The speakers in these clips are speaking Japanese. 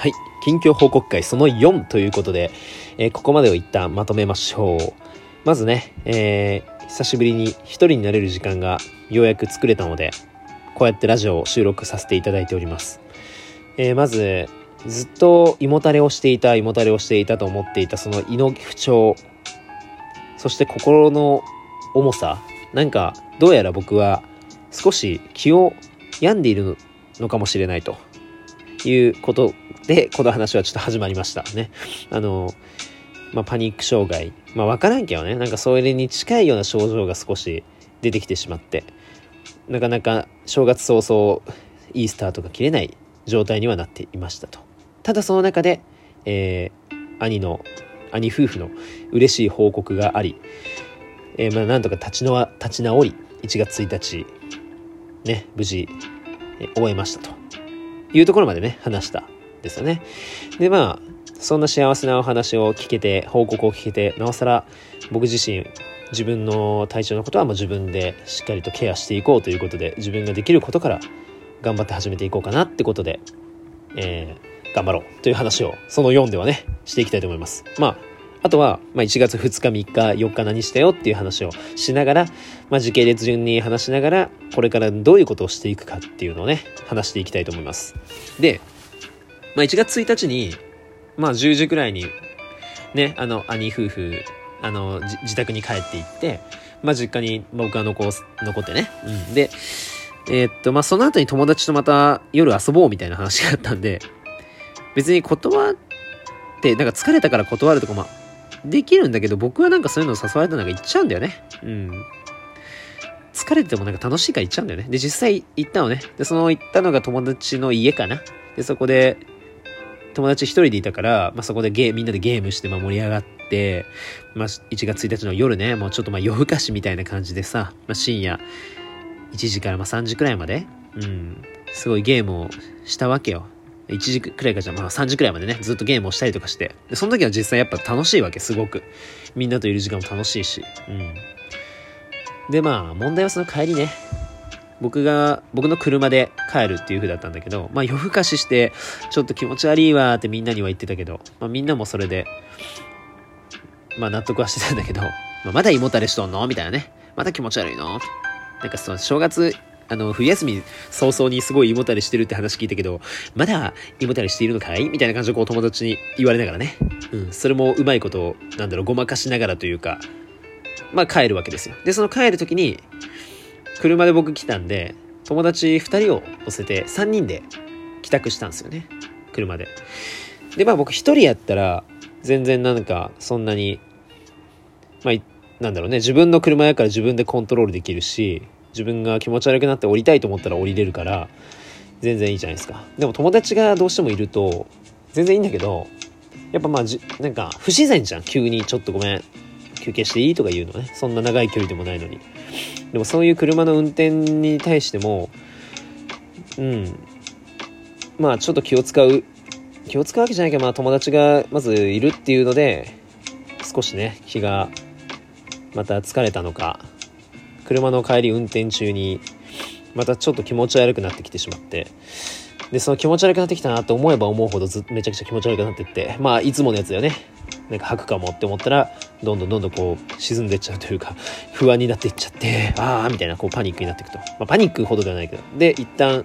はい。近況報告会その4ということで、えーここまでを一旦まとめましょう。まずね、えー久しぶりに一人になれる時間がようやく作れたので、こうやってラジオを収録させていただいております。えーまず、ずっと胃もたれをしていた、胃もたれをしていたと思っていたその胃の不調、そして心の重さ、なんか、どうやら僕は少し気を病んでいるのかもしれないということで、この話はちょっと始まりましたね。あの、まあ、パニック障害。まあ、わからんけどね、なんかそれに近いような症状が少し出てきてしまって、なかなか正月早々、いいスタートが切れない状態にはなっていましたと。ただその中で、えー兄の、兄夫婦の嬉しい報告があり、えーまあ、なんとか立ちの立ち直り、1月1日、ね、無事、えー終えましたというところまでね、話したですよね。で、まあ、そんな幸せなお話を聞けて、報告を聞けて、なおさら僕自身、自分の体調のことはもう自分でしっかりとケアしていこうということで、自分ができることから頑張って始めていこうかなってことで、えー頑張ろうという話を、その4ではね、していきたいと思います。まあ、あとは、まあ、1月2日、3日、4日何したよっていう話をしながら、まあ、時系列順に話しながら、これからどういうことをしていくかっていうのをね、話していきたいと思います。で、まあ、1月1日に、まあ、10時くらいに、ね、あの、兄夫婦、あの、自宅に帰って行って、まあ、実家に僕は残残ってね。うん。で、えーっと、まあ、その後に友達とまた夜遊ぼうみたいな話があったんで、別に断って、なんか疲れたから断るとか、まあ、できるんだけど、僕はなんかそういうの誘われたらなんか行っちゃうんだよね。うん。疲れててもなんか楽しいから行っちゃうんだよね。で、実際行ったのね。で、その行ったのが友達の家かな。で、そこで、友達一人でいたから、まあ、そこでゲみんなでゲームして、まあ、盛り上がって、まあ、1月1日の夜ね、もうちょっとまあ夜更かしみたいな感じでさ、まあ、深夜1時からまあ3時くらいまで、うん、すごいゲームをしたわけよ。1時くらいかじゃ、まあ3時くらいまでね、ずっとゲームをしたりとかして。で、その時は実際やっぱ楽しいわけ、すごく。みんなといる時間も楽しいし。うん。で、まあ、問題はその帰りね。僕が、僕の車で帰るっていう風だったんだけど、まあ夜更かしして、ちょっと気持ち悪いわーってみんなには言ってたけど、まあみんなもそれで、まあ納得はしてたんだけど、まあ、まだ胃もたれしとんのみたいなね。まだ気持ち悪いの？なんかその正月、あの、冬休み早々にすごい胃もたれしてるって話聞いたけど、まだ胃もたれしているのかい？みたいな感じでこう友達に言われながらね。うん、それもうまいことを、なんだろう、ごまかしながらというか、まあ帰るわけですよ。で、その帰る時に、車で僕来たんで、友達2人を乗せて3人で帰宅したんですよね。車で。で、まあ僕1人やったら、全然なんかそんなに、まあ、なんだろうね、自分の車やから自分でコントロールできるし、自分が気持ち悪くなって降りたいと思ったら降りれるから、全然いいじゃないですか。でも友達がどうしてもいると、全然いいんだけど、やっぱまあじ、なんか不自然じゃん。急にちょっとごめん、休憩していいとか言うのね。そんな長い距離でもないのに。でもそういう車の運転に対しても、うん。まあちょっと気を使う。気を使うわけじゃないけど、まあ友達がまずいるっていうので、少しね、気がまた疲れたのか、車の帰り運転中に、またちょっと気持ち悪くなってきてしまって、で、その気持ち悪くなってきたなって思えば思うほどずめちゃくちゃ気持ち悪くなってって、まあいつものやつだよね。なんか吐くかもって思ったら、どんどんどんどんこう沈んでっちゃうというか、不安になっていっちゃって、ああみたいなこうパニックになっていくと。まあパニックほどではないけど。で、一旦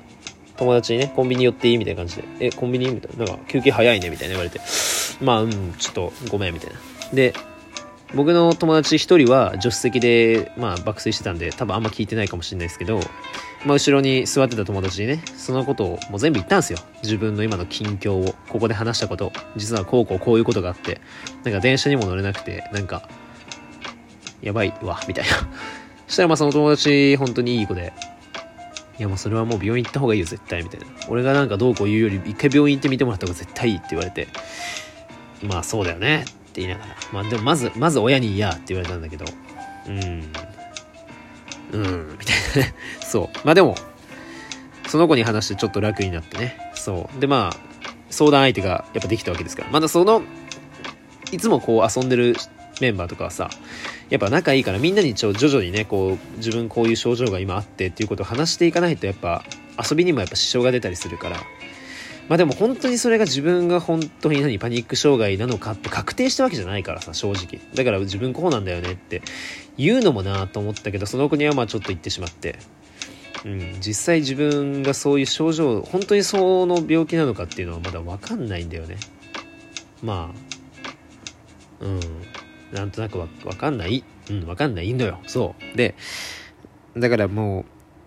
友達にね、コンビニ寄っていい？みたいな感じで、え、コンビニ？みたいな。なんか休憩早いね？みたいな言われて、まあうん、ちょっとごめんみたいな。で、僕の友達一人は助手席で、まあ、爆睡してたんで、多分あんま聞いてないかもしれないですけど、まあ、後ろに座ってた友達にね、そのことをもう全部言ったんですよ。自分の今の近況を、ここで話したこと、実はこうこうこういうことがあって、なんか電車にも乗れなくて、なんか、やばいわ、みたいな。したらまあその友達、本当にいい子で、いやもうそれはもう病院行った方がいいよ、絶対、みたいな。俺がなんかどうこう言うより、一回病院行ってみてもらった方が絶対いいって言われて、まあそうだよねって言いながら。まあでもまず、まず親に嫌って言われたんだけど、うん。うん、みたいなね。そう。まあでも、その子に話してちょっと楽になってね。そう。でまあ、相談相手がやっぱできたわけですから。まだその、いつもこう遊んでるメンバーとかはさ、やっぱ仲いいからみんなにちょ徐々にね、こう、自分こういう症状が今あってっていうことを話していかないとやっぱ遊びにもやっぱ支障が出たりするから、まあでも本当にそれが自分が本当に何パニック障害なのかって確定したわけじゃないからさ正直。だから自分こうなんだよねって言うのもなと思ったけどその子にはまあちょっと言ってしまって。うん、実際自分がそういう症状本当にその病気なのかっていうのはまだ分かんないんだよね。まあうん。なんとなくわ分かんない。うん分かんないのよ。そう。でだからも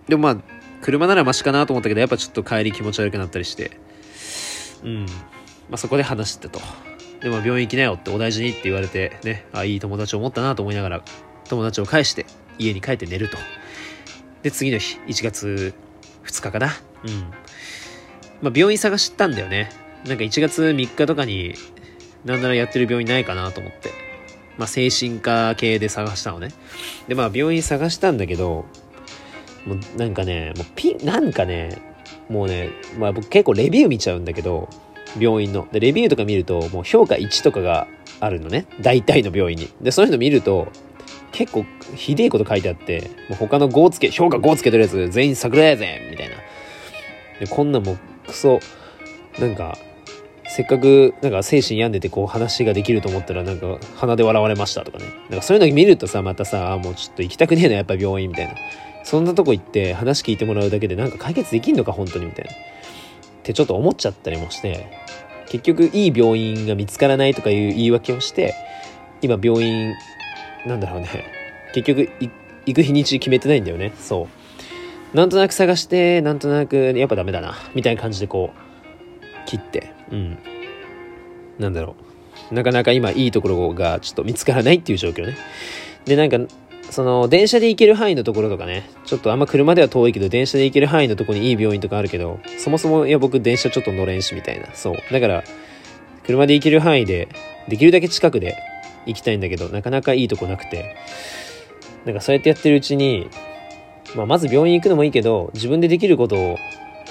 うでもまあ車ならマシかなと思ったけどやっぱちょっと帰り気持ち悪くなったりして。うんまあそこで話してとでも病院行きなよってお大事にって言われてねあいい友達を持ったなと思いながら友達を返して家に帰って寝るとで、次の日、1月2日かな。うん。まあ、病院探したんだよね。なんか1月3日とかに、なんならやってる病院ないかなと思って。まあ、精神科系で探したのね。で、まあ、病院探したんだけど、もうなんかね、もうピなんかね、もうね、まあ僕結構レビュー見ちゃうんだけど、病院の。で、レビューとか見ると、もう評価1とかがあるのね。大体の病院に。で、そういうの見ると、結構ひでえこと書いてあって、もう他の5つけ、評価5つけてるやつ全員桜やぜみたいな。で、こんなもうクソ、なんか、せっかくなんか精神病んでてこう話ができると思ったらなんか鼻で笑われましたとかね。なんかそういうの見るとさ、またさ、あもうちょっと行きたくねえな、やっぱ病院みたいな。そんなとこ行って話聞いてもらうだけでなんか解決できんのか、本当にみたいな。ってちょっと思っちゃったりもして、結局いい病院が見つからないとかいう言い訳をして、今病院なんだろうね。結局、行く日にち決めてないんだよね。そう。なんとなく探して、なんとなく、やっぱダメだな。みたいな感じでこう、切って。うん。なんだろう。なかなか今いいところがちょっと見つからないっていう状況ね。で、なんか、その、電車で行ける範囲のところとかね、ちょっとあんま車では遠いけど、電車で行ける範囲のところにいい病院とかあるけど、そもそも、いや、僕電車ちょっと乗れんし、みたいな。そう。だから、車で行ける範囲で、できるだけ近くで行きたいんだけど、なかなかいいとこなくて、なんかそうやってやってるうちに、まあ、まず病院行くのもいいけど、自分でできることを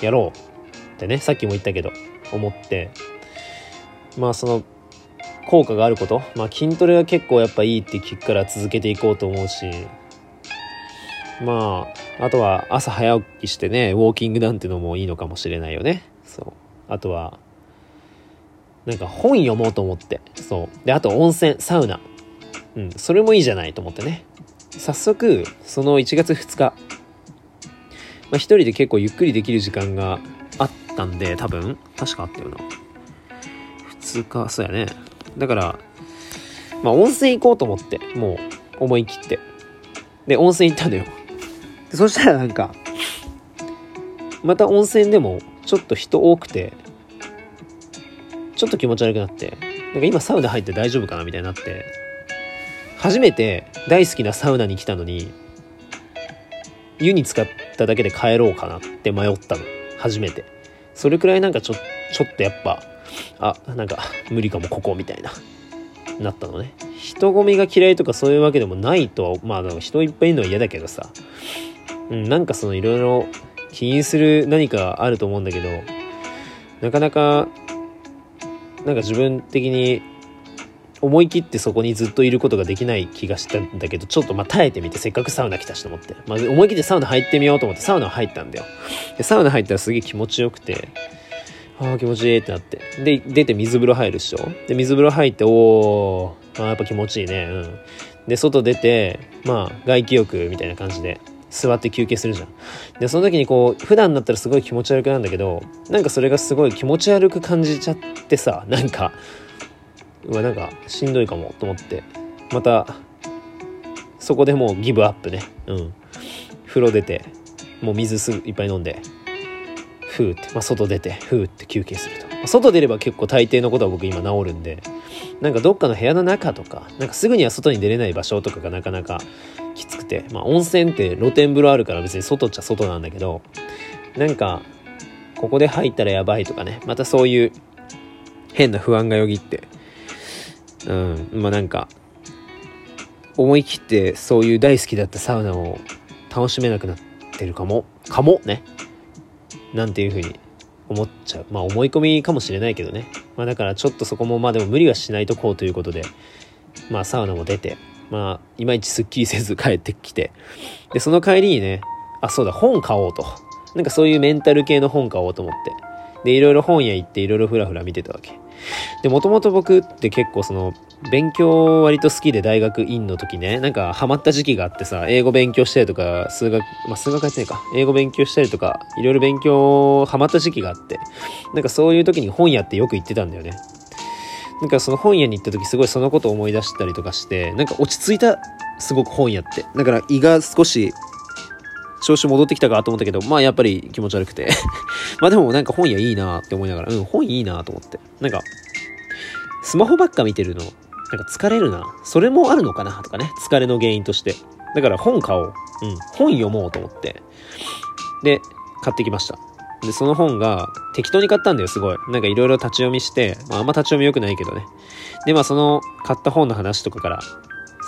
やろうってね、さっきも言ったけど、思って、まあその、効果があること、まあ筋トレは結構やっぱいいって聞くから続けていこうと思うし、まあ、あとは朝早起きしてね、ウォーキングなんてのもいいのかもしれないよね。そう。あとは、なんか本読もうと思って。そう。で、あと温泉、サウナ。うん、それもいいじゃないと思ってね。早速、その1月2日、まあ一人で結構ゆっくりできる時間があったんで、多分、確かあったよな。2日、そうやね。だから、まあ温泉行こうと思って、もう思い切って。で、温泉行ったんだよ。そしたらなんか、また温泉でもちょっと人多くて、ちょっと気持ち悪くなって、なんか今サウナ入って大丈夫かなみたいになって、初めて大好きなサウナに来たのに、湯に浸かっただけで帰ろうかなって迷ったの。初めて。それくらいなんかちょ、ちょっとやっぱ、あ、なんか無理かもここみたいな、なったのね。人混みが嫌いとかそういうわけでもないとは、まあ人いっぱいいるのは嫌だけどさ、うん、なんかそのいろいろ気にする何かあると思うんだけど、なかなかなんか自分的に思い切ってそこにずっといることができない気がしたんだけど、ちょっとまあ耐えてみて、せっかくサウナ来たしと思って。まあ思い切ってサウナ入ってみようと思ってサウナ入ったんだよ。で、サウナ入ったらすげえ気持ちよくて、ああ、気持ちいいってなって。で、出て水風呂入るっしょ？で、水風呂入って、おー、ああ、やっぱ気持ちいいね。うん。で、外出て、まあ、外気浴みたいな感じで、座って休憩するじゃん。で、その時にこう、普段だったらすごい気持ち悪くなんだけど、なんかそれがすごい気持ち悪く感じちゃってさ、なんか、うわ、なんかしんどいかもと思って、また、そこでもうギブアップね。うん。風呂出て、もう水すぐいっぱい飲んで、ふーって、まあ、外出て、ふーって休憩すると。外出れば結構大抵のことは僕今治るんで、なんかどっかの部屋の中とか、なんかすぐには外に出れない場所とかがなかなかきつくて、まあ温泉って露天風呂あるから別に外っちゃ外なんだけど、なんか、ここで入ったらやばいとかね、またそういう変な不安がよぎって、うん、まあなんか、思い切ってそういう大好きだったサウナを楽しめなくなってるかも、かもね。なんていうふうに思っちゃう。まあ思い込みかもしれないけどね。まあだからちょっとそこもまあでも無理はしないとこうということで、まあサウナも出て、まあいまいちスッキリせず帰ってきて、で、その帰りにね、あ、そうだ、本買おうと。なんかそういうメンタル系の本買おうと思って。で、いろいろ本屋行っていろいろふらふら見てたわけ。で、もともと僕って結構その、勉強割と好きで大学院の時ね、なんかハマった時期があってさ、英語勉強したりとか、数学、まあ数学やってないか、英語勉強したりとか、いろいろ勉強ハマった時期があって、なんかそういう時に本屋ってよく行ってたんだよね。なんかその本屋に行った時すごいそのことを思い出したりとかして、なんか落ち着いた、すごく本屋って。だから胃が少し調子戻ってきたかと思ったけど、まあやっぱり気持ち悪くて まあでもなんか本屋いいなって思いながら、うん、本いいなと思って。なんか、スマホばっか見てるの、なんか疲れるな。それもあるのかなとかね。疲れの原因として。だから本買おう。うん。本読もうと思って。で、買ってきました。で、その本が適当に買ったんだよ、すごい。なんかいろいろ立ち読みして、まああんま立ち読み良くないけどね。で、まあその買った本の話とかから、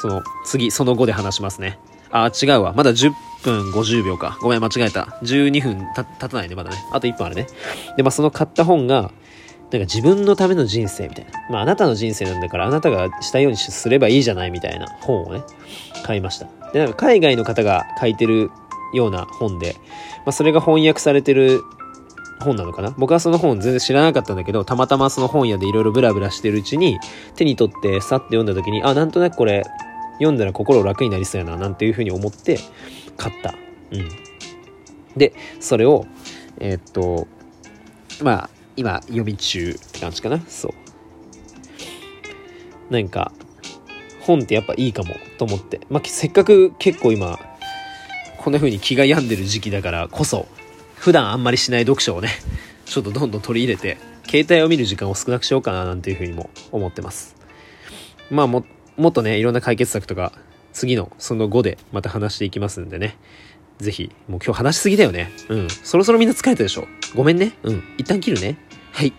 その次、その後で話しますね。あ、違うわ。まだ10分50秒か。ごめん、間違えた。12分た経たないね、まだね。あと1分あるね。で、まあ、その買った本が、なんか自分のための人生みたいな。まあ、あなたの人生なんだから、あなたがしたようにすればいいじゃないみたいな本をね、買いました。で、なんか海外の方が書いてるような本で、まあ、それが翻訳されてる本なのかな僕はその本全然知らなかったんだけど、たまたまその本屋でいろいろブラブラしてるうちに、手に取ってさって読んだ時に、あ、なんとなくこれ、読んだら心楽になりそうやな、なんていうふうに思って買った。うん。で、それを、えー、っと、まあ、今、読み中って感じかな。そう。なんか、本ってやっぱいいかもと思って。まあ、せっかく結構今、こんな風に気が病んでる時期だからこそ、普段あんまりしない読書をね、ちょっとどんどん取り入れて、携帯を見る時間を少なくしようかななんていう風にも思ってます。まあも、もっとね、いろんな解決策とか、次のその後でまた話していきますんでね。ぜひ、もう今日話しすぎだよね。うん。そろそろみんな疲れたでしょ。ごめんね。うん。一旦切るね。はい。